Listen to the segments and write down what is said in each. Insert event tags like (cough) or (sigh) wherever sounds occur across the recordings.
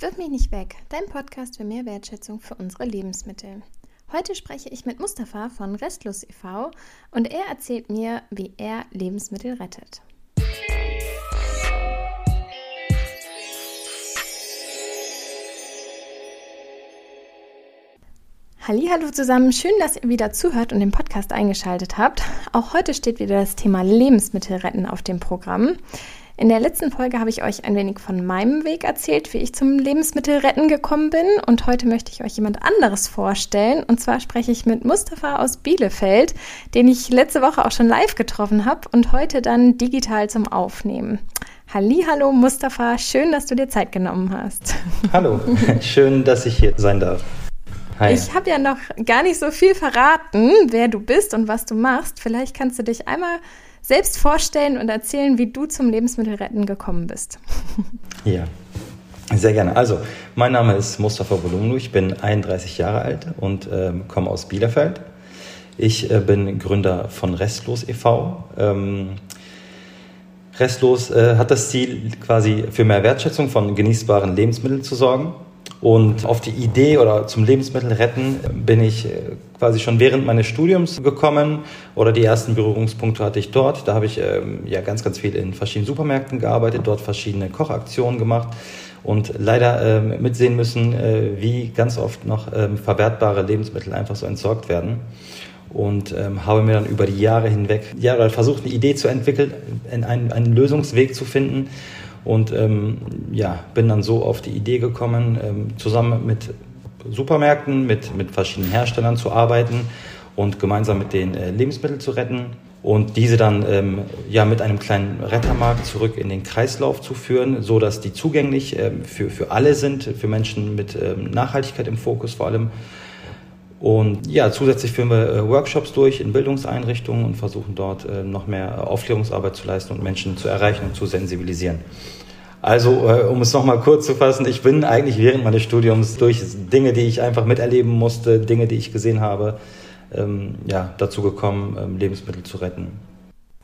Wirf mich nicht weg, dein Podcast für mehr Wertschätzung für unsere Lebensmittel. Heute spreche ich mit Mustafa von Restlos e.V. und er erzählt mir, wie er Lebensmittel rettet. Hallo zusammen, schön, dass ihr wieder zuhört und den Podcast eingeschaltet habt. Auch heute steht wieder das Thema Lebensmittel retten auf dem Programm. In der letzten Folge habe ich euch ein wenig von meinem Weg erzählt, wie ich zum Lebensmittelretten gekommen bin. Und heute möchte ich euch jemand anderes vorstellen. Und zwar spreche ich mit Mustafa aus Bielefeld, den ich letzte Woche auch schon live getroffen habe und heute dann digital zum Aufnehmen. Hallo, Mustafa, schön, dass du dir Zeit genommen hast. (laughs) Hallo, (laughs) schön, dass ich hier sein darf. Hi. Ich habe ja noch gar nicht so viel verraten, wer du bist und was du machst. Vielleicht kannst du dich einmal selbst vorstellen und erzählen, wie du zum Lebensmittelretten gekommen bist. (laughs) Ja, sehr gerne. Also, mein Name ist Mustafa Bolunglu, ich bin 31 Jahre alt und äh, komme aus Bielefeld. Ich äh, bin Gründer von Restlos e.V. Ähm, Restlos äh, hat das Ziel, quasi für mehr Wertschätzung von genießbaren Lebensmitteln zu sorgen. Und auf die Idee oder zum Lebensmittel retten bin ich äh, quasi schon während meines Studiums gekommen oder die ersten Berührungspunkte hatte ich dort. Da habe ich ähm, ja ganz, ganz viel in verschiedenen Supermärkten gearbeitet, dort verschiedene Kochaktionen gemacht und leider ähm, mitsehen müssen, äh, wie ganz oft noch ähm, verwertbare Lebensmittel einfach so entsorgt werden und ähm, habe mir dann über die Jahre hinweg ja, versucht, eine Idee zu entwickeln, einen, einen Lösungsweg zu finden und ähm, ja, bin dann so auf die Idee gekommen, ähm, zusammen mit Supermärkten, mit, mit verschiedenen Herstellern zu arbeiten und gemeinsam mit den äh, Lebensmittel zu retten und diese dann ähm, ja mit einem kleinen Rettermarkt zurück in den Kreislauf zu führen, so dass die zugänglich ähm, für, für alle sind, für Menschen mit ähm, Nachhaltigkeit im Fokus vor allem und ja, zusätzlich führen wir äh, Workshops durch in Bildungseinrichtungen und versuchen dort äh, noch mehr Aufklärungsarbeit zu leisten und Menschen zu erreichen und zu sensibilisieren. Also, äh, um es nochmal kurz zu fassen, ich bin eigentlich während meines Studiums durch Dinge, die ich einfach miterleben musste, Dinge, die ich gesehen habe, ähm, ja, dazu gekommen, ähm, Lebensmittel zu retten.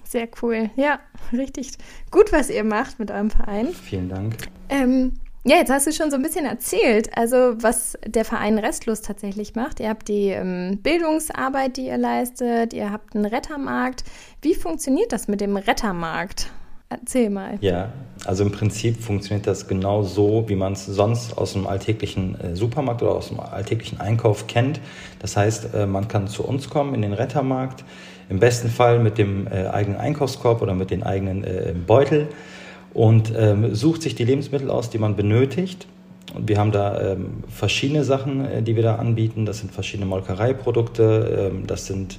Sehr cool. Ja, richtig gut, was ihr macht mit eurem Verein. Vielen Dank. Ähm, ja, jetzt hast du schon so ein bisschen erzählt, also was der Verein Restlos tatsächlich macht. Ihr habt die ähm, Bildungsarbeit, die ihr leistet, ihr habt einen Rettermarkt. Wie funktioniert das mit dem Rettermarkt? Erzähl mal. Ja, also im Prinzip funktioniert das genau so, wie man es sonst aus dem alltäglichen äh, Supermarkt oder aus dem alltäglichen Einkauf kennt. Das heißt, äh, man kann zu uns kommen in den Rettermarkt, im besten Fall mit dem äh, eigenen Einkaufskorb oder mit den eigenen Beutel und ähm, sucht sich die Lebensmittel aus, die man benötigt. Und wir haben da ähm, verschiedene Sachen, äh, die wir da anbieten. Das sind verschiedene Molkereiprodukte, ähm, das sind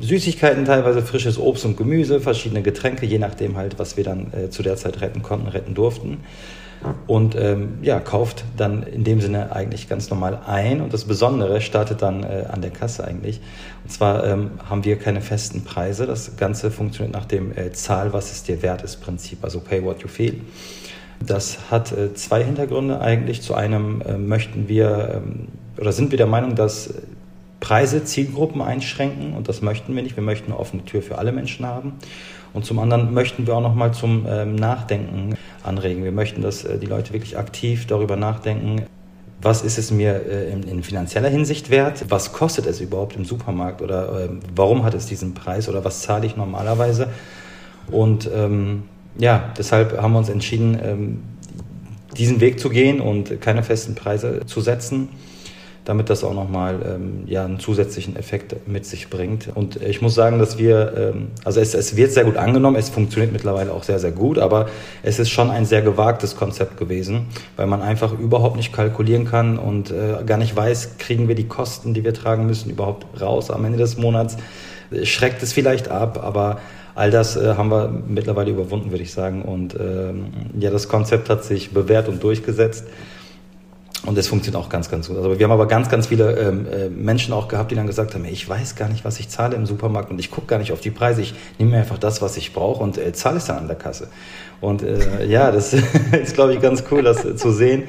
Süßigkeiten, teilweise frisches Obst und Gemüse, verschiedene Getränke, je nachdem halt, was wir dann äh, zu der Zeit retten konnten, retten durften und ähm, ja, kauft dann in dem Sinne eigentlich ganz normal ein. Und das Besondere startet dann äh, an der Kasse eigentlich. Und zwar ähm, haben wir keine festen Preise. Das Ganze funktioniert nach dem äh, Zahl, was es dir wert ist Prinzip, also Pay What You Feel. Das hat äh, zwei Hintergründe eigentlich. Zu einem äh, möchten wir ähm, oder sind wir der Meinung, dass Preise Zielgruppen einschränken und das möchten wir nicht. Wir möchten eine offene Tür für alle Menschen haben. Und zum anderen möchten wir auch noch mal zum ähm, Nachdenken anregen. Wir möchten, dass äh, die Leute wirklich aktiv darüber nachdenken, was ist es mir äh, in, in, finanzieller Hinsicht wert? Was kostet es überhaupt im Supermarkt? Oder äh, warum hat es diesen Preis? Oder was zahle ich normalerweise? Und ähm, ja, deshalb haben wir uns entschieden, ähm, diesen Weg zu gehen und keine festen Preise zu setzen damit das auch nochmal ähm, ja, einen zusätzlichen Effekt mit sich bringt. Und ich muss sagen, dass wir, ähm, also es, es wird sehr gut angenommen, es funktioniert mittlerweile auch sehr, sehr gut, aber es ist schon ein sehr gewagtes Konzept gewesen, weil man einfach überhaupt nicht kalkulieren kann und äh, gar nicht weiß, kriegen wir die Kosten, die wir tragen müssen, überhaupt raus am Ende des Monats. Schreckt es vielleicht ab, aber all das äh, haben wir mittlerweile überwunden, würde ich sagen. Und ähm, ja, das Konzept hat sich bewährt und durchgesetzt. Und das funktioniert auch ganz, ganz gut. Also wir haben aber ganz, ganz viele ähm, äh, Menschen auch gehabt, die dann gesagt haben, ich weiß gar nicht, was ich zahle im Supermarkt und ich gucke gar nicht auf die Preise. Ich nehme mir einfach das, was ich brauche und äh, zahle es dann an der Kasse. Und äh, (laughs) ja, das (laughs) ist, glaube ich, ganz cool, das äh, zu sehen.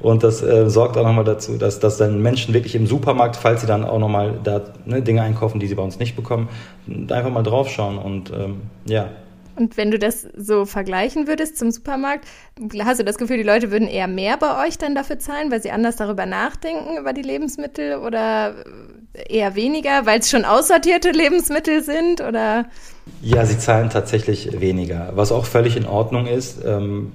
Und das äh, sorgt auch nochmal dazu, dass, dass dann Menschen wirklich im Supermarkt, falls sie dann auch nochmal da ne, Dinge einkaufen, die sie bei uns nicht bekommen, einfach mal draufschauen und ähm, ja, Und wenn du das so vergleichen würdest zum Supermarkt, hast du das Gefühl, die Leute würden eher mehr bei euch dann dafür zahlen, weil sie anders darüber nachdenken, über die Lebensmittel oder eher weniger, weil es schon aussortierte Lebensmittel sind oder? Ja, sie zahlen tatsächlich weniger, was auch völlig in Ordnung ist. Ähm,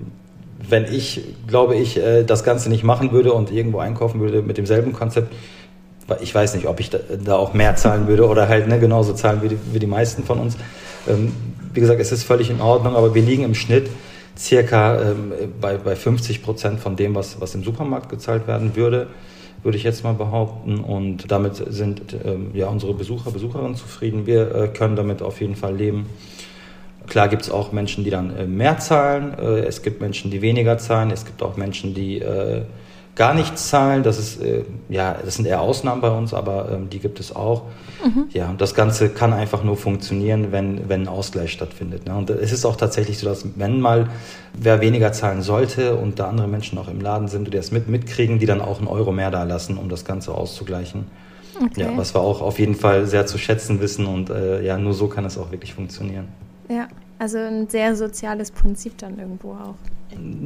wenn ich, glaube ich, äh, das Ganze nicht machen würde und irgendwo einkaufen würde mit demselben Konzept, ich weiß nicht, ob ich da, auch mehr zahlen würde oder halt ne, genauso zahlen wie die, wie die meisten von uns. Wie gesagt, es ist völlig in Ordnung, aber wir liegen im Schnitt circa ähm, bei, bei 50 Prozent von dem, was, was im Supermarkt gezahlt werden würde, würde ich jetzt mal behaupten. Und damit sind ähm, ja unsere Besucher, Besucherinnen zufrieden. Wir äh, können damit auf jeden Fall leben. Klar gibt es auch Menschen, die dann äh, mehr zahlen. Äh, es gibt Menschen, die weniger zahlen. Es gibt auch Menschen, die äh, gar nichts zahlen. Das ist äh, ja, das sind eher Ausnahmen bei uns, aber ähm, die gibt es auch. Mhm. Ja, und das Ganze kann einfach nur funktionieren, wenn wenn ein Ausgleich stattfindet. Ne? Und es ist auch tatsächlich so, dass wenn mal wer weniger zahlen sollte und da andere Menschen auch im Laden sind, die das mit mitkriegen, die dann auch einen Euro mehr da lassen, um das Ganze auszugleichen. Okay. Ja, was wir auch auf jeden Fall sehr zu schätzen wissen und äh, ja, nur so kann es auch wirklich funktionieren. Ja, also ein sehr soziales Prinzip dann irgendwo auch.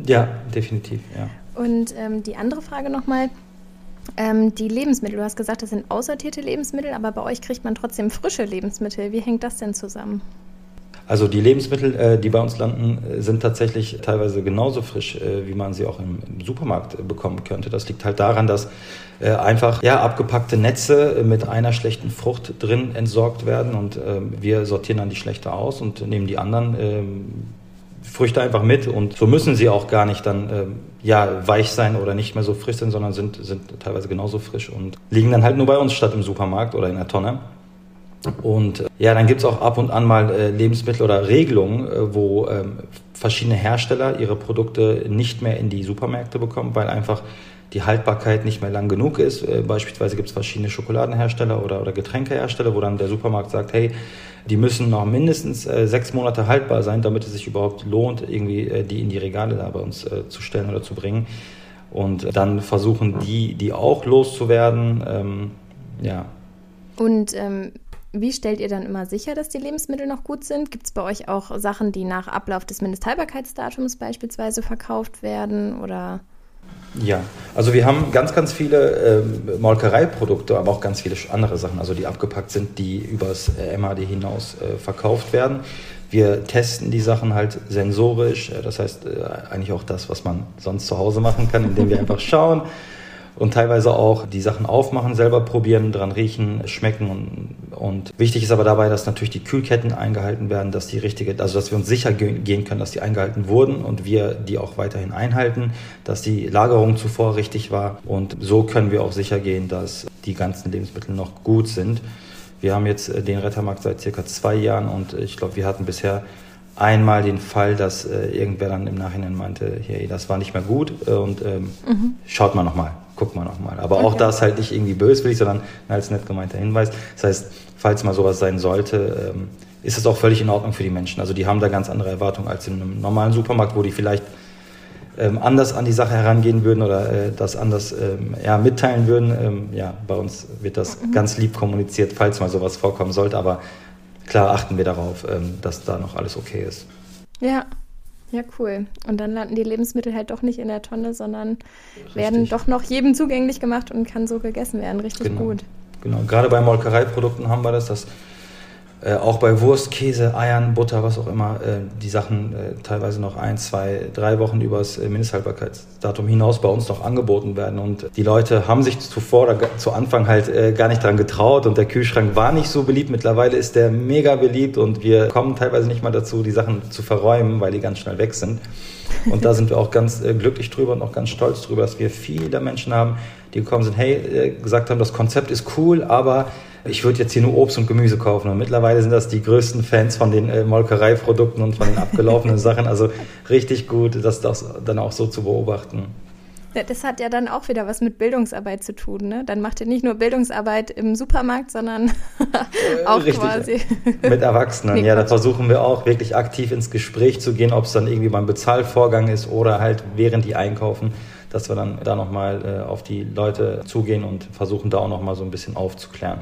Ja, definitiv, ja. Und ähm, die andere Frage nochmal, ähm, die Lebensmittel, du hast gesagt, das sind aussortierte Lebensmittel, aber bei euch kriegt man trotzdem frische Lebensmittel. Wie hängt das denn zusammen? Also die Lebensmittel, äh, die bei uns landen, äh, sind tatsächlich teilweise genauso frisch, äh, wie man sie auch im, Supermarkt bekommen könnte. Das liegt halt daran, dass einfach ja, abgepackte Netze mit einer schlechten Frucht drin entsorgt werden und ähm, wir sortieren dann die schlechte aus und nehmen die anderen ähm, Früchte einfach mit und so müssen sie auch gar nicht dann ähm, ja weich sein oder nicht mehr so frisch sein, sondern sind, sind teilweise genauso frisch und liegen dann halt nur bei uns statt im Supermarkt oder in der Tonne. Und äh, ja, dann gibt's auch ab und an mal äh, Lebensmittel oder Regelungen, äh, wo ähm, verschiedene Hersteller ihre Produkte nicht mehr in die Supermärkte bekommen, weil einfach die Haltbarkeit nicht mehr lang genug ist. Äh, beispielsweise gibt's verschiedene Schokoladenhersteller oder, oder Getränkehersteller, wo dann der Supermarkt sagt, hey, die müssen noch mindestens äh, sechs Monate haltbar sein, damit es sich überhaupt lohnt, irgendwie äh, die in die Regale da bei uns zu stellen oder zu bringen. Und dann versuchen die, die auch loszuwerden. Ähm, ja. Und ähm, wie stellt ihr dann immer sicher, dass die Lebensmittel noch gut sind? Gibt es bei euch auch Sachen, die nach Ablauf des Mindesthaltbarkeitsdatums beispielsweise verkauft werden oder? Ja, also wir haben ganz, ganz viele äh, Molkereiprodukte, aber auch ganz viele andere Sachen, also die abgepackt sind, die übers äh, MHD hinaus äh, verkauft werden. Wir testen die Sachen halt sensorisch, äh, das heißt äh, eigentlich auch das, was man sonst zu Hause machen kann, indem wir einfach (laughs) schauen, und teilweise auch die Sachen aufmachen, selber probieren, dran riechen, schmecken und, und wichtig ist aber dabei, dass natürlich die Kühlketten eingehalten werden, dass die richtige, also dass wir uns sicher gehen können, dass die eingehalten wurden und wir die auch weiterhin einhalten, dass die Lagerung zuvor richtig war und so können wir auch sicher gehen, dass die ganzen Lebensmittel noch gut sind. Wir haben jetzt äh, den Rettermarkt seit circa zwei Jahren und ich glaube, wir hatten bisher einmal den Fall, dass äh, irgendwer dann im Nachhinein meinte, hey, das war nicht mehr gut äh, und ähm, mhm. schaut mal nochmal guck mal nochmal. Aber okay. auch das halt nicht irgendwie böswillig, sondern als nett gemeinter Hinweis. Das heißt, falls mal sowas sein sollte, ähm, ist es auch völlig in Ordnung für die Menschen. Also die haben da ganz andere Erwartungen als in einem normalen Supermarkt, wo die vielleicht ähm, anders an die Sache herangehen würden oder äh, das anders ähm, ja, mitteilen würden. Ja, bei uns wird das mhm. ganz lieb kommuniziert, falls mal sowas vorkommen sollte. Aber klar achten wir darauf, dass da noch alles okay ist. Ja, ja, cool. Und dann landen die Lebensmittel halt doch nicht in der Tonne, sondern Richtig. werden doch noch jedem zugänglich gemacht und kann so gegessen werden. Richtig genau. gut. Genau. Gerade bei Molkereiprodukten haben wir das, dass äh, auch bei Wurst, Käse, Eiern, Butter, was auch immer, äh, die Sachen äh, teilweise noch ein, zwei, drei Wochen übers äh, Mindesthaltbarkeitsdatum hinaus bei uns noch angeboten werden. Und die Leute haben sich zuvor oder zu Anfang halt äh, gar nicht dran getraut und der Kühlschrank war nicht so beliebt. Mittlerweile ist der mega beliebt und wir kommen teilweise nicht mal dazu, die Sachen zu verräumen, weil die ganz schnell weg sind. Und da sind wir auch ganz glücklich drüber und auch ganz stolz drüber, dass wir viele Menschen haben, die gekommen sind, hey, gesagt haben, das Konzept ist cool, aber ich würde jetzt hier nur Obst und Gemüse kaufen. Und mittlerweile sind das die größten Fans von den äh, Molkereiprodukten und von den abgelaufenen (laughs) Sachen. Also richtig gut, das, das dann auch so zu beobachten. Ja, das hat ja dann auch wieder was mit Bildungsarbeit zu tun. Ne? Dann macht ihr nicht nur Bildungsarbeit im Supermarkt, sondern äh, (laughs) auch Richtig, quasi (laughs) mit Erwachsenen. Nee, ja, da versuchen wir auch wirklich aktiv ins Gespräch zu gehen, ob es dann irgendwie beim Bezahlvorgang ist oder halt während die einkaufen, dass wir dann da nochmal äh, auf die Leute zugehen und versuchen da auch nochmal so ein bisschen aufzuklären.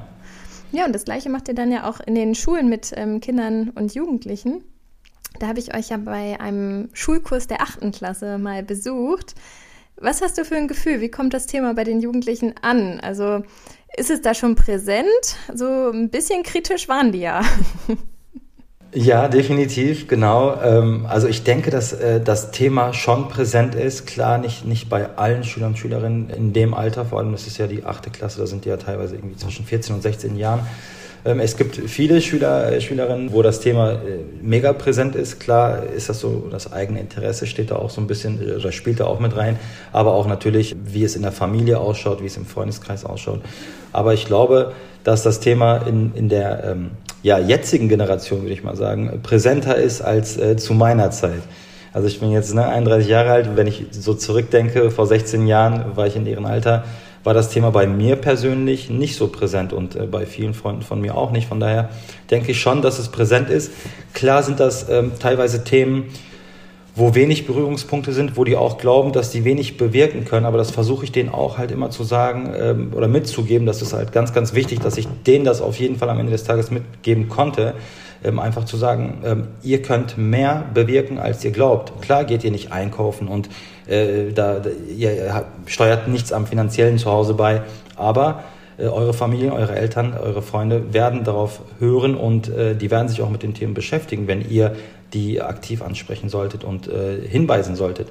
Ja, und das Gleiche macht ihr dann ja auch in den Schulen mit ähm, Kindern und Jugendlichen. Da habe ich euch ja bei einem Schulkurs der achten Klasse mal besucht. Was hast du für ein Gefühl? Wie kommt das Thema bei den Jugendlichen an? Also ist es da schon präsent? So ein bisschen kritisch waren die ja. (laughs) Ja, definitiv, genau. Ähm, also ich denke, dass äh, das Thema schon präsent ist. Klar, nicht, nicht bei allen Schülern und Schülerinnen in dem Alter, vor allem das ist ja die achte Klasse, da sind die ja teilweise irgendwie zwischen 14 und 16 Jahren. Ähm, es gibt viele Schüler, äh, Schülerinnen, wo das Thema äh, mega präsent ist. Klar ist das so, das eigene Interesse steht da auch so ein bisschen, oder spielt da auch mit rein. Aber auch natürlich, wie es in der Familie ausschaut, wie es im Freundeskreis ausschaut. Aber ich glaube, dass das Thema in, in der ähm, ja, jetzigen Generation, würde ich mal sagen, präsenter ist als äh, zu meiner Zeit. Also ich bin jetzt ne, 31 Jahre alt, wenn ich so zurückdenke, vor 16 Jahren war ich in ihrem Alter, war das Thema bei mir persönlich nicht so präsent und äh, bei vielen Freunden von mir auch nicht. Von daher denke ich schon, dass es präsent ist. Klar sind das ähm, teilweise Themen, wo wenig Berührungspunkte sind, wo die auch glauben, dass die wenig bewirken können. Aber das versuche ich denen auch halt immer zu sagen ähm, oder mitzugeben. Das ist halt ganz, ganz wichtig, dass ich denen das auf jeden Fall am Ende des Tages mitgeben konnte. Ähm, einfach zu sagen, ähm, ihr könnt mehr bewirken, als ihr glaubt. Klar geht ihr nicht einkaufen und äh, da, ihr steuert nichts am finanziellen zu Hause bei, aber äh, eure Familien, eure Eltern, eure Freunde werden darauf hören und äh, die werden sich auch mit den Themen beschäftigen, wenn ihr die aktiv ansprechen solltet und äh, hinweisen solltet.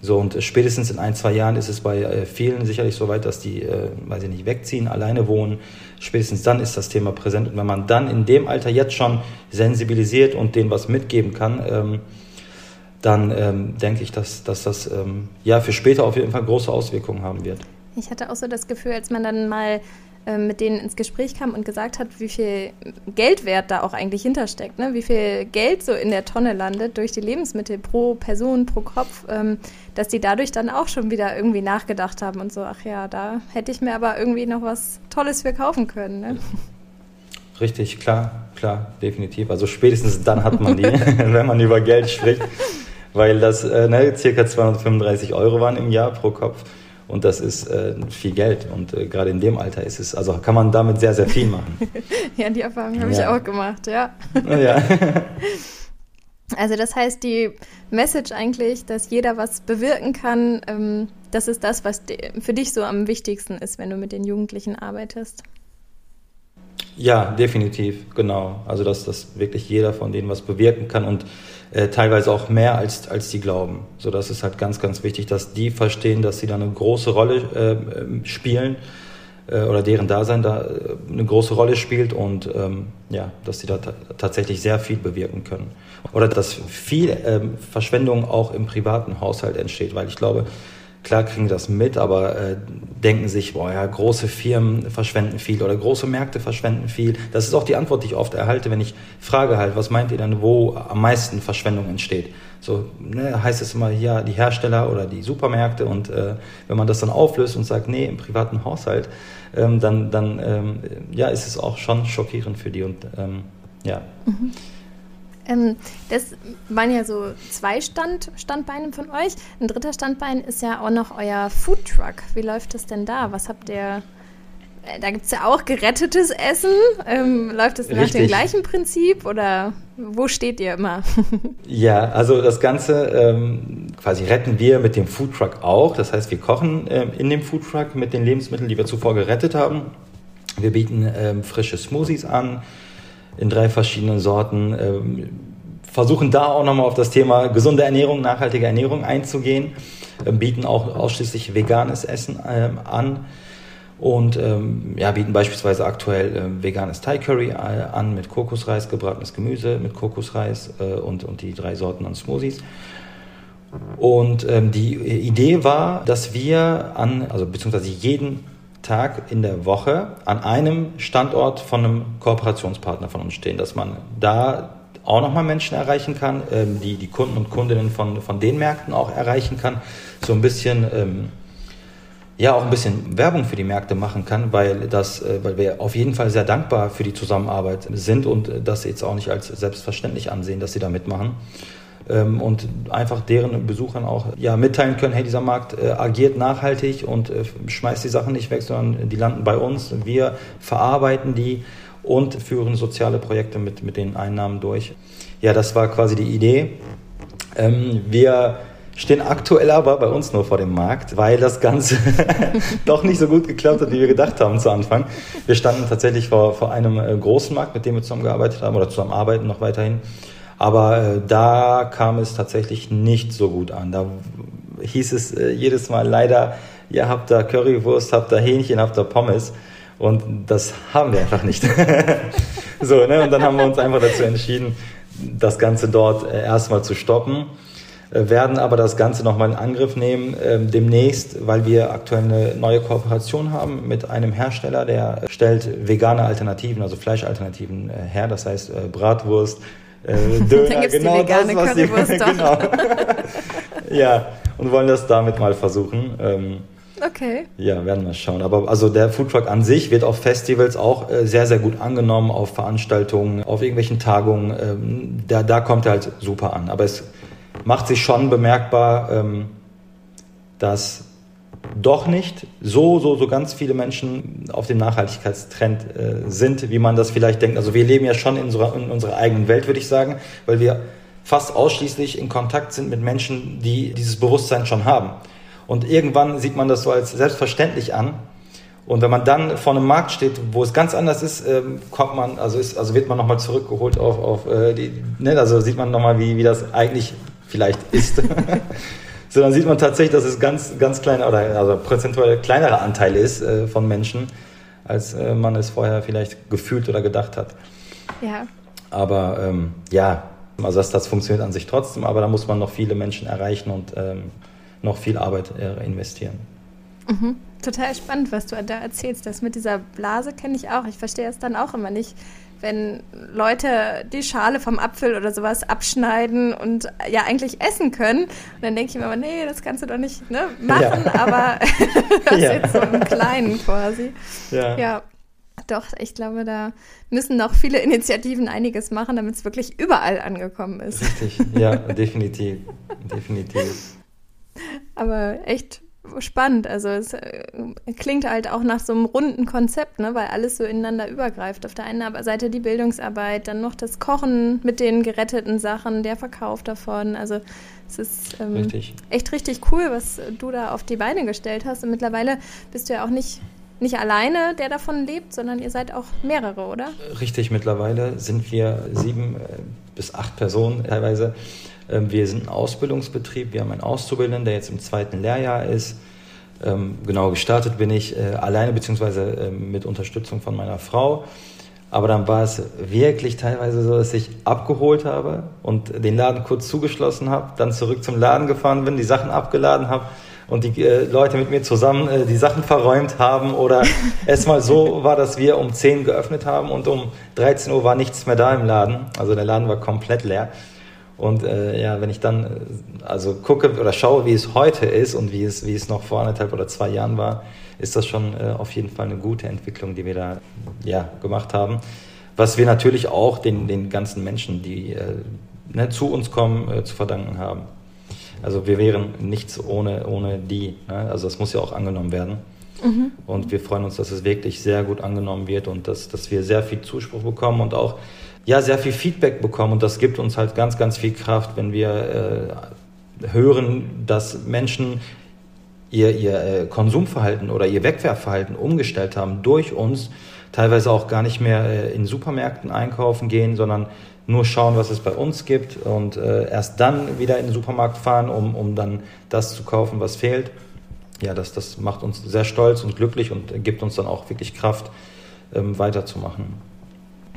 So, und spätestens in ein, zwei Jahren ist es bei äh, vielen sicherlich so weit, dass die, äh, weiß ich nicht, wegziehen, alleine wohnen. Spätestens dann ist das Thema präsent. Und wenn man dann in dem Alter jetzt schon sensibilisiert und denen was mitgeben kann, ähm, dann ähm, denke ich, dass, dass das ähm, ja für später auf jeden Fall große Auswirkungen haben wird. Ich hatte auch so das Gefühl, als man dann mal ähm, mit denen ins Gespräch kam und gesagt hat, wie viel Geldwert da auch eigentlich hintersteckt, ne? wie viel Geld so in der Tonne landet durch die Lebensmittel pro Person, pro Kopf, ähm, dass die dadurch dann auch schon wieder irgendwie nachgedacht haben und so, ach ja, da hätte ich mir aber irgendwie noch was Tolles für kaufen können. Ne? (laughs) Richtig, klar, klar, definitiv. Also spätestens dann hat man die, (laughs) (laughs) wenn man über Geld spricht, weil das äh, ne, circa 235 Euro waren im Jahr pro Kopf. Und das ist äh, viel Geld. Und äh, gerade in dem Alter ist es, also kann man damit sehr, sehr viel machen. (laughs) ja, die Erfahrung habe ja. ich auch gemacht, ja. ja. Also das heißt, die Message eigentlich, dass jeder was bewirken kann, ähm, das ist das, was für dich so am wichtigsten ist, wenn du mit den Jugendlichen arbeitest. Ja, definitiv, genau. Also dass, dass wirklich jeder von denen was bewirken kann und äh, teilweise auch mehr als, als die glauben. So, das ist halt ganz, ganz wichtig, dass die verstehen, dass sie da eine große Rolle äh, ähm, spielen äh, oder deren Dasein da äh, eine große Rolle spielt und ähm, ja, dass sie da tatsächlich sehr viel bewirken können. Oder dass viel ähm, Verschwendung auch im privaten Haushalt entsteht, weil ich glaube, Klar kriegen die das mit, aber äh, denken sich, boah, ja, große Firmen verschwenden viel oder große Märkte verschwenden viel. Das ist auch die Antwort, die ich oft erhalte, wenn ich frage halt, was meint ihr denn, wo am meisten Verschwendung entsteht? So ne, heißt es immer, ja, die Hersteller oder die Supermärkte und äh, wenn man das dann auflöst und sagt, nee, im privaten Haushalt, ähm, dann, dann ähm, ja, ist es auch schon schockierend für die und ähm, ja. Mhm. Ähm, das waren ja so zwei Stand, Standbeine von euch. Ein dritter Standbein ist ja auch noch euer Food Truck. Wie läuft das denn da? Was habt ihr? Äh, da gibt es ja auch gerettetes Essen. Ähm, läuft das nach dem gleichen Prinzip oder wo steht ihr immer? (laughs) ja, also das Ganze ähm, quasi retten wir mit dem Food Truck auch. Das heißt, wir kochen ähm, in dem Food Truck mit den Lebensmitteln, die wir zuvor gerettet haben. Wir bieten ähm, frische Smoothies an in drei verschiedenen Sorten. Ähm, versuchen da auch nochmal auf das Thema gesunde Ernährung, nachhaltige Ernährung einzugehen. Ähm, bieten auch ausschließlich veganes Essen ähm, an und ähm, ja, bieten beispielsweise aktuell äh, veganes Thai Curry äh, an mit Kokosreis, gebratenes Gemüse mit Kokosreis äh, und, und die drei Sorten an Smoothies. Und ähm, die Idee war, dass wir an, also beziehungsweise jeden Tag in der Woche an einem Standort von einem Kooperationspartner von uns stehen, dass man da auch nochmal Menschen erreichen kann, ähm, die, die Kunden und Kundinnen von, von den Märkten auch erreichen kann, so ein bisschen, ähm, ja, auch ein bisschen Werbung für die Märkte machen kann, weil das, äh, weil wir auf jeden Fall sehr dankbar für die Zusammenarbeit sind und das jetzt auch nicht als selbstverständlich ansehen, dass sie da mitmachen ähm, und einfach deren Besuchern auch ja, mitteilen können, hey, dieser Markt äh, agiert nachhaltig und äh, schmeißt die Sachen nicht weg, sondern die landen bei uns. Wir verarbeiten die und führen soziale Projekte mit, mit den Einnahmen durch. ja, das war quasi die Idee. Ähm, wir stehen aktuell aber bei uns nur vor dem Markt, weil das Ganze (laughs) doch nicht so gut geklappt hat, wie wir gedacht haben zu Anfang. Wir standen tatsächlich vor, vor einem äh, großen Markt, mit dem wir zusammengearbeitet haben oder zusammenarbeiten noch weiterhin. Aber äh, da kam es tatsächlich nicht so gut an. Da hieß es äh, jedes Mal leider, ihr habt da Currywurst, habt da Hähnchen, habt da Pommes. Und das haben wir einfach nicht. (laughs) so, ne? Und dann haben wir uns einfach dazu entschieden, das Ganze dort äh, erstmal zu stoppen äh, werden aber das Ganze nochmal in Angriff nehmen ähm, demnächst, weil wir aktuell eine neue Kooperation haben mit einem Hersteller, der stellt vegane Alternativen, also Fleischalternativen äh, her, das heißt äh, Bratwurst, äh, Döner, genau das, was die, (laughs) genau. (laughs) ja, und wollen das damit mal versuchen. Ähm, Okay. Ja, werden wir schauen. Aber also der Foodtruck an sich wird auf Festivals auch äh, sehr, sehr gut angenommen, auf Veranstaltungen, auf irgendwelchen Tagungen. Ähm, da, da kommt er halt super an. Aber es macht sich schon bemerkbar, ähm, dass doch nicht so, so, so ganz viele Menschen auf dem Nachhaltigkeitstrend äh, sind, wie man das vielleicht denkt. Also wir leben ja schon in unserer, in unserer eigenen Welt, würde ich sagen, weil wir fast ausschließlich in Kontakt sind mit Menschen, die dieses Bewusstsein schon haben. Und irgendwann sieht man das so als selbstverständlich an. Und wenn man dann vor einem Markt steht, wo es ganz anders ist, ähm, kommt man, also, ist, also wird man nochmal zurückgeholt auf, auf äh, die, ne, also sieht man nochmal, wie, wie das eigentlich vielleicht ist. (laughs) so, dann sieht man tatsächlich, dass es ganz, ganz kleine oder also prozentuell kleinere Anteil ist äh, von Menschen, als äh, man es vorher vielleicht gefühlt oder gedacht hat. Ja. Aber ähm, ja, also das, das funktioniert an sich trotzdem, aber da muss man noch viele Menschen erreichen und ähm, noch viel Arbeit äh, investieren. Mhm. Total spannend, was du da erzählst. Das mit dieser Blase kenne ich auch. Ich verstehe es dann auch immer nicht, wenn Leute die Schale vom Apfel oder sowas abschneiden und ja eigentlich essen können. Und dann denke ich mir immer, nee, das kannst du doch nicht ne, machen, ja. aber (laughs) das ja. jetzt so im Kleinen quasi. Ja. ja. Doch, ich glaube, da müssen noch viele Initiativen einiges machen, damit es wirklich überall angekommen ist. Richtig, ja, definitiv. definitiv. (laughs) Aber echt spannend. Also es äh, klingt halt auch nach so einem runden Konzept, ne? weil alles so ineinander übergreift. Auf der einen Seite die Bildungsarbeit, dann noch das Kochen mit den geretteten Sachen, der Verkauf davon. Also es ist ähm, richtig. echt richtig cool, was du da auf die Beine gestellt hast. Und mittlerweile bist du ja auch nicht nicht alleine, der davon lebt, sondern ihr seid auch mehrere, oder? Richtig, mittlerweile sind wir sieben äh, bis acht Personen teilweise. Ähm, wir sind ein Ausbildungsbetrieb, wir haben einen Auszubildenden, der jetzt im zweiten Lehrjahr ist. Genau gestartet bin ich äh, alleine beziehungsweise ähm, mit Unterstützung von meiner Frau. Aber dann war es wirklich teilweise so, dass ich abgeholt habe und den Laden kurz zugeschlossen habe, dann zurück zum Laden gefahren bin, die Sachen abgeladen habe und die äh, Leute mit mir zusammen äh, die Sachen verräumt haben oder (laughs) es mal so war, dass wir um 10 geöffnet haben und um 13 Uhr war nichts mehr da im Laden. Also der Laden war komplett leer. Und äh, ja, wenn ich dann äh, also gucke oder schaue, wie es heute ist und wie es, wie es noch vor anderthalb oder zwei Jahren war, ist das schon äh, auf jeden Fall eine gute Entwicklung, die wir da ja, gemacht haben. Was wir natürlich auch den, den ganzen Menschen, die äh, ne, zu uns kommen, äh, zu verdanken haben. Also wir wären nichts ohne, ohne die. Ne? Also das muss ja auch angenommen werden. Mhm. Und wir freuen uns, dass es wirklich sehr gut angenommen wird und dass, dass wir sehr viel Zuspruch bekommen und auch ja, sehr viel Feedback bekommen und das gibt uns halt ganz, ganz viel Kraft, wenn wir äh, hören, dass Menschen ihr, ihr äh, Konsumverhalten oder ihr Wegwerfverhalten umgestellt haben durch uns, teilweise auch gar nicht mehr äh, in Supermärkten einkaufen gehen, sondern nur schauen, was es bei uns gibt und äh, erst dann wieder in den Supermarkt fahren, um, um dann das zu kaufen, was fehlt. Ja, das, das macht uns sehr stolz und glücklich und gibt uns dann auch wirklich Kraft, ähm, weiterzumachen.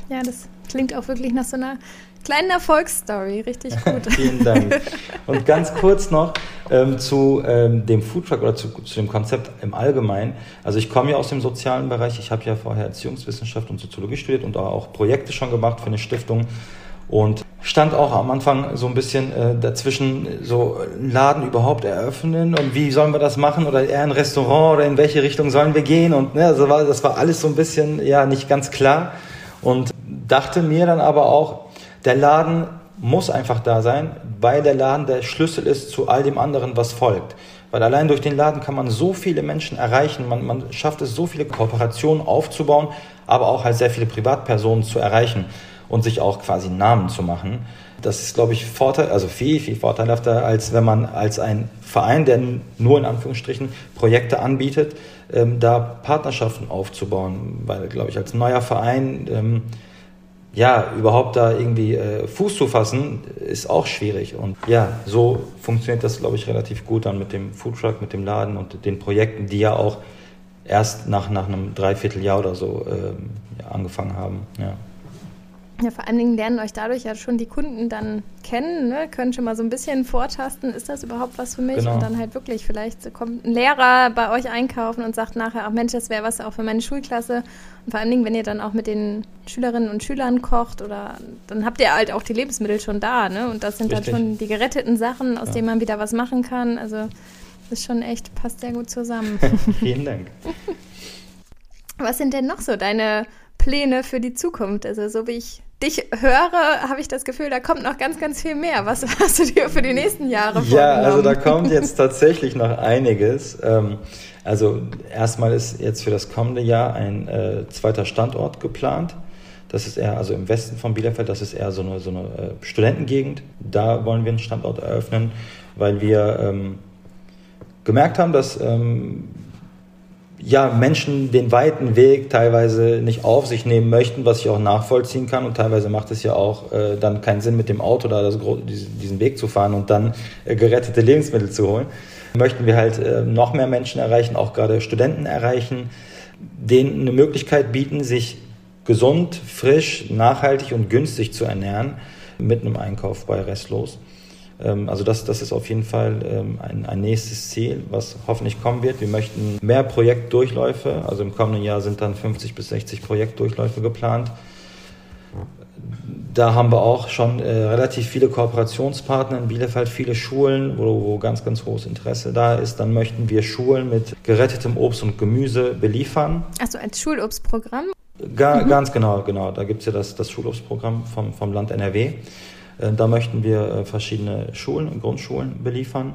Ja, das klingt auch wirklich nach so einer kleinen Erfolgsstory. Richtig gut. (laughs) Vielen Dank. Und ganz kurz noch ähm, zu ähm, dem Foodtruck oder zu, zu, dem Konzept im Allgemeinen. Also ich komme ja aus dem sozialen Bereich. Ich habe ja vorher Erziehungswissenschaft und Soziologie studiert und auch Projekte schon gemacht für eine Stiftung. Und stand auch am Anfang so ein bisschen äh, dazwischen, so Laden überhaupt eröffnen und wie sollen wir das machen oder eher ein Restaurant oder in welche Richtung sollen wir gehen und ne, also war, das war alles so ein bisschen ja nicht ganz klar. Und dachte mir dann aber auch, der Laden muss einfach da sein, weil der Laden der Schlüssel ist zu all dem anderen, was folgt. Weil allein durch den Laden kann man so viele Menschen erreichen, man, man schafft es, so viele Kooperationen aufzubauen, aber auch halt sehr viele Privatpersonen zu erreichen und sich auch quasi Namen zu machen. Das ist, glaube ich, Vorteil, also viel, viel vorteilhafter, als wenn man als ein Verein, der nur in Anführungsstrichen Projekte anbietet, ähm, da Partnerschaften aufzubauen. Weil, glaube ich, als neuer Verein, ähm, ja, überhaupt da irgendwie äh, Fuß zu fassen, ist auch schwierig. Und ja, so funktioniert das, glaube ich, relativ gut dann mit dem Foodtruck, mit dem Laden und den Projekten, die ja auch erst nach, nach einem Dreivierteljahr oder so ähm, ja, angefangen haben. Ja. Ja, vor allen Dingen lernen euch dadurch ja schon die Kunden dann kennen, ne? können schon mal so ein bisschen vortasten, ist das überhaupt was für mich? Genau. Und dann halt wirklich, vielleicht kommt ein Lehrer bei euch einkaufen und sagt nachher, ach Mensch, das wäre was auch für meine Schulklasse. Und vor allen Dingen, wenn ihr dann auch mit den Schülerinnen und Schülern kocht oder dann habt ihr halt auch die Lebensmittel schon da, ne? Und das sind Richtig. dann schon die geretteten Sachen, aus ja. denen man wieder was machen kann. Also das ist schon echt, passt sehr gut zusammen. (laughs) Vielen Dank. Was sind denn noch so deine Pläne für die Zukunft? Also so wie ich dich höre, habe ich das Gefühl, da kommt noch ganz, ganz viel mehr. Was hast du dir für die nächsten Jahre vorgenommen? Ja, also da kommt (laughs) jetzt tatsächlich noch einiges. Ähm, also erstmal ist jetzt für das kommende Jahr ein äh, zweiter Standort geplant. Das ist eher, also im Westen von Bielefeld, das ist eher so eine, so eine äh, Studentengegend. Da wollen wir einen Standort eröffnen, weil wir ähm, gemerkt haben, dass ähm, ja, Menschen den weiten Weg teilweise nicht auf sich nehmen möchten, was ich auch nachvollziehen kann. Und teilweise macht es ja auch äh, dann keinen Sinn, mit dem Auto da das, diesen Weg zu fahren und dann äh, gerettete Lebensmittel zu holen. Möchten wir halt äh, noch mehr Menschen erreichen, auch gerade Studenten erreichen, denen eine Möglichkeit bieten, sich gesund, frisch, nachhaltig und günstig zu ernähren mit einem Einkauf bei Restlos. Ähm, also das, das ist auf jeden Fall ähm, ein, ein nächstes Ziel, was hoffentlich kommen wird. Wir möchten mehr Projektdurchläufe, also im kommenden Jahr sind dann 50 bis 60 Projektdurchläufe geplant. Da haben wir auch schon äh, relativ viele Kooperationspartner in Bielefeld, viele Schulen, wo, wo ganz, ganz hohes Interesse da ist. Dann möchten wir Schulen mit gerettetem Obst und Gemüse beliefern. Also als Schulobstprogramm? Ga, mhm. Ganz genau, genau. Da gibt es ja das, das Schulobstprogramm vom, vom Land NRW. Äh, da möchten wir äh, verschiedene Schulen und Grundschulen beliefern.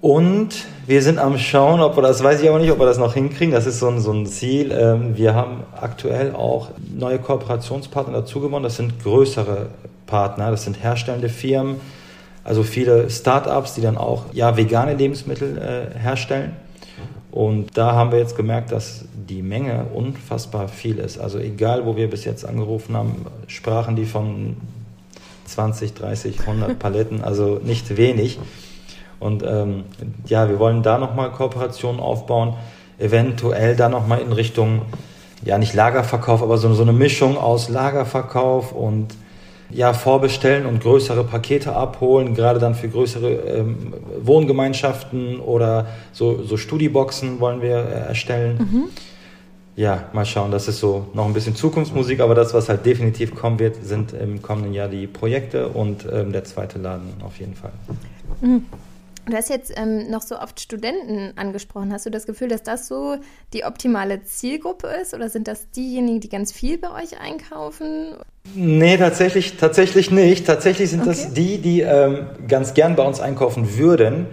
Und wir sind am Schauen, ob wir das, weiß ich aber nicht, ob wir das noch hinkriegen. Das ist so ein, so ein Ziel. Ähm, wir haben aktuell auch neue Kooperationspartner dazu gewonnen. Das sind größere Partner, das sind herstellende Firmen, also viele Start-ups, die dann auch ja, vegane Lebensmittel äh, herstellen. Und da haben wir jetzt gemerkt, dass die Menge unfassbar viel ist. Also egal, wo wir bis jetzt angerufen haben, sprachen die von 20, 30, 100 Paletten, also nicht wenig. Und ähm, ja, wir wollen da nochmal Kooperationen aufbauen, eventuell da nochmal in Richtung, ja nicht Lagerverkauf, aber so, so eine Mischung aus Lagerverkauf und ja, vorbestellen und größere Pakete abholen, gerade dann für größere ähm, Wohngemeinschaften oder so, so Studieboxen wollen wir äh, erstellen. Mhm ja, mal schauen. Das ist so noch ein bisschen Zukunftsmusik, aber das, was halt definitiv kommen wird, sind im kommenden Jahr die Projekte und ähm, der zweite Laden auf jeden Fall. Mhm. Du hast jetzt ähm, noch so oft Studenten angesprochen. Hast du das Gefühl, dass das so die optimale Zielgruppe ist? Oder sind das diejenigen, die ganz viel bei euch einkaufen? Nee, tatsächlich, tatsächlich nicht. Tatsächlich sind okay. das die, die ähm, ganz gern bei uns einkaufen würden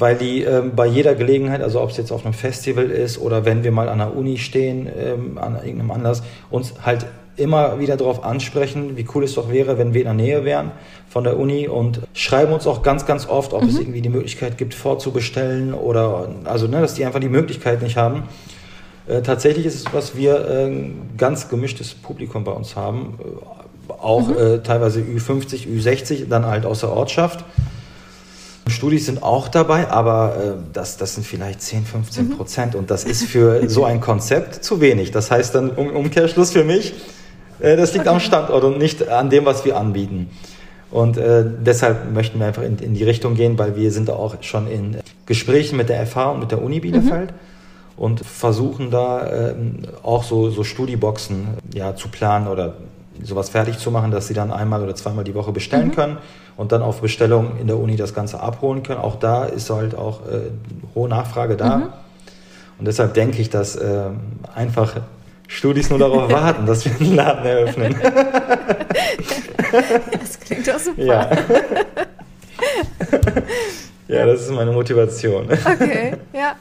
weil die ähm, bei jeder Gelegenheit, also ob es jetzt auf einem Festival ist oder wenn wir mal an der Uni stehen, ähm, an irgendeinem Anlass, uns halt immer wieder darauf ansprechen, wie cool es doch wäre, wenn wir in der Nähe wären von der Uni und schreiben uns auch ganz, ganz oft, ob mhm. es irgendwie die Möglichkeit gibt, vorzubestellen oder also, ne, dass die einfach die Möglichkeit nicht haben. Äh, tatsächlich ist es, was wir äh, ganz gemischtes Publikum bei uns haben, äh, auch mhm. äh, teilweise Ü50, Ü60, dann halt aus der Ortschaft. Studis sind auch dabei, aber äh, das, das sind vielleicht 10, 15 mhm. Prozent und das ist für (laughs) so ein Konzept zu wenig. Das heißt dann um, Umkehrschluss für mich, äh, das liegt okay. am Standort und nicht an dem, was wir anbieten. Und äh, deshalb möchten wir einfach in, in, die Richtung gehen, weil wir sind auch schon in Gesprächen mit der FH und mit der Uni Bielefeld. Mhm und versuchen da äh, auch so, so Studieboxen ja, zu planen oder sowas fertig zu machen, dass sie dann einmal oder zweimal die Woche bestellen mhm. können und dann auf Bestellung in der Uni das Ganze abholen können. Auch da ist halt auch äh, hohe Nachfrage da. Mhm. Und deshalb denke ich, dass äh, einfach Studis nur darauf (laughs) warten, dass wir einen Laden eröffnen. (laughs) das klingt doch super. Ja. (laughs) ja, das ist meine Motivation. Okay, ja.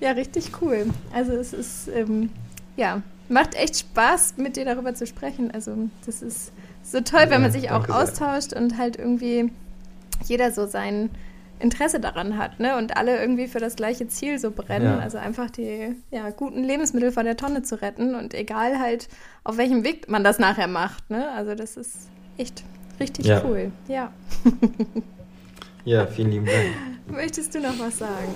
Ja, richtig cool. Also es ist, ähm, ja, macht echt Spaß, mit dir darüber zu sprechen. Also das ist so toll, wenn man sich auch austauscht sehr. und halt irgendwie jeder so sein Interesse daran hat, ne? Und alle irgendwie für das gleiche Ziel so brennen. Ja. Also einfach die ja, guten Lebensmittel von der Tonne zu retten und egal halt, auf welchem Weg man das nachher macht, ne? Also das ist echt richtig ja. cool. Ja. ja, vielen lieben Dank. (laughs) Möchtest du noch was sagen?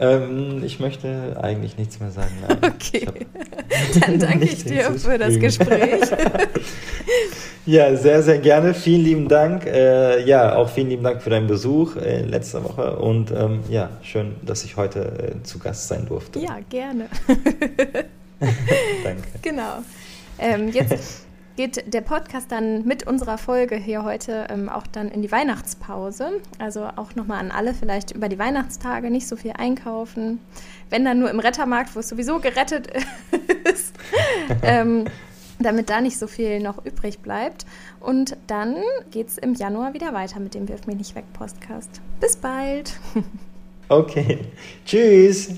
Ähm, ich möchte eigentlich nichts mehr sagen. Nein. (laughs) Okay. (laughs) Dann danke ich dir für das Gespräch. (laughs) ja, sehr, sehr gerne. Vielen lieben Dank. Äh, ja, auch vielen lieben Dank für deinen Besuch äh, letzte Woche. Und ähm, ja, schön, dass ich heute äh, zu Gast sein durfte. Ja, gerne. danke. Genau. Ähm, jetzt geht der Podcast dann mit unserer Folge hier heute ähm, auch dann in die Weihnachtspause. Also auch nochmal an alle vielleicht über die Weihnachtstage nicht so viel einkaufen. Wenn dann nur im Rettermarkt, wo es sowieso gerettet (laughs) ist. ähm, damit da nicht so viel noch übrig bleibt. Und dann geht es im Januar wieder weiter mit dem Wirf mich nicht weg Podcast. Bis bald. (laughs) okay. Tschüss.